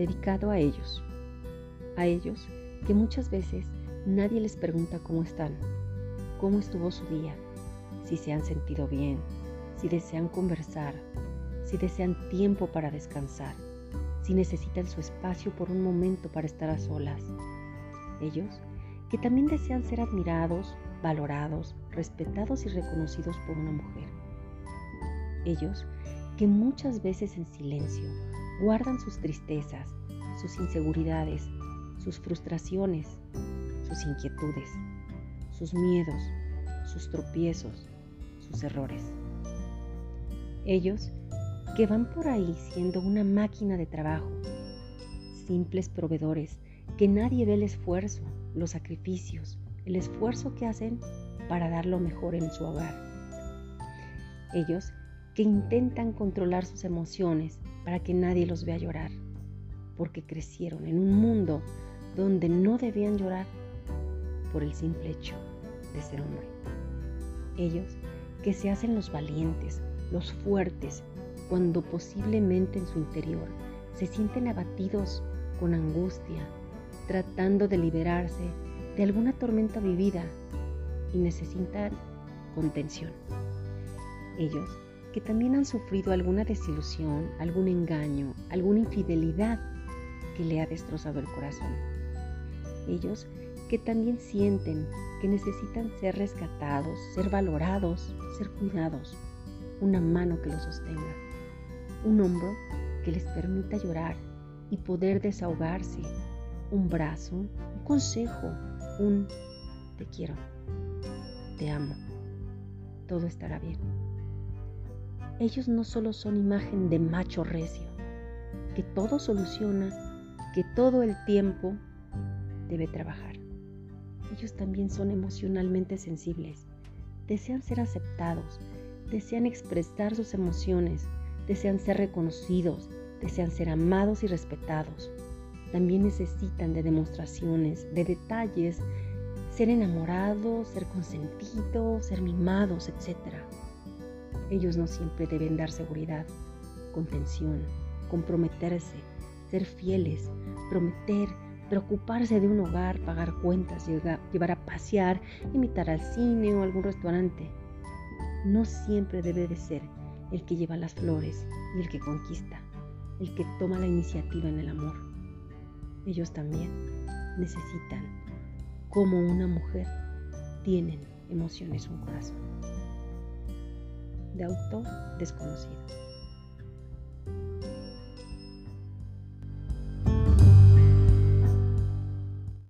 dedicado a ellos, a ellos que muchas veces nadie les pregunta cómo están, cómo estuvo su día, si se han sentido bien, si desean conversar, si desean tiempo para descansar, si necesitan su espacio por un momento para estar a solas. Ellos que también desean ser admirados, valorados, respetados y reconocidos por una mujer. Ellos que muchas veces en silencio guardan sus tristezas, sus inseguridades, sus frustraciones, sus inquietudes, sus miedos, sus tropiezos, sus errores. Ellos que van por ahí siendo una máquina de trabajo, simples proveedores, que nadie ve el esfuerzo, los sacrificios, el esfuerzo que hacen para dar lo mejor en su hogar. Ellos que intentan controlar sus emociones para que nadie los vea llorar, porque crecieron en un mundo donde no debían llorar por el simple hecho de ser hombre. Ellos que se hacen los valientes, los fuertes, cuando posiblemente en su interior se sienten abatidos con angustia, tratando de liberarse de alguna tormenta vivida y necesitan contención. Ellos que también han sufrido alguna desilusión, algún engaño, alguna infidelidad que le ha destrozado el corazón. Ellos que también sienten que necesitan ser rescatados, ser valorados, ser cuidados, una mano que los sostenga, un hombro que les permita llorar y poder desahogarse, un brazo, un consejo, un te quiero, te amo, todo estará bien. Ellos no solo son imagen de macho recio, que todo soluciona, que todo el tiempo debe trabajar. Ellos también son emocionalmente sensibles, desean ser aceptados, desean expresar sus emociones, desean ser reconocidos, desean ser amados y respetados. También necesitan de demostraciones, de detalles, ser enamorados, ser consentidos, ser mimados, etc. Ellos no siempre deben dar seguridad, contención, comprometerse, ser fieles, prometer, preocuparse de un hogar, pagar cuentas, llevar a pasear, invitar al cine o algún restaurante. No siempre debe de ser el que lleva las flores y el que conquista, el que toma la iniciativa en el amor. Ellos también necesitan, como una mujer, tienen emociones un corazón de autor desconocido.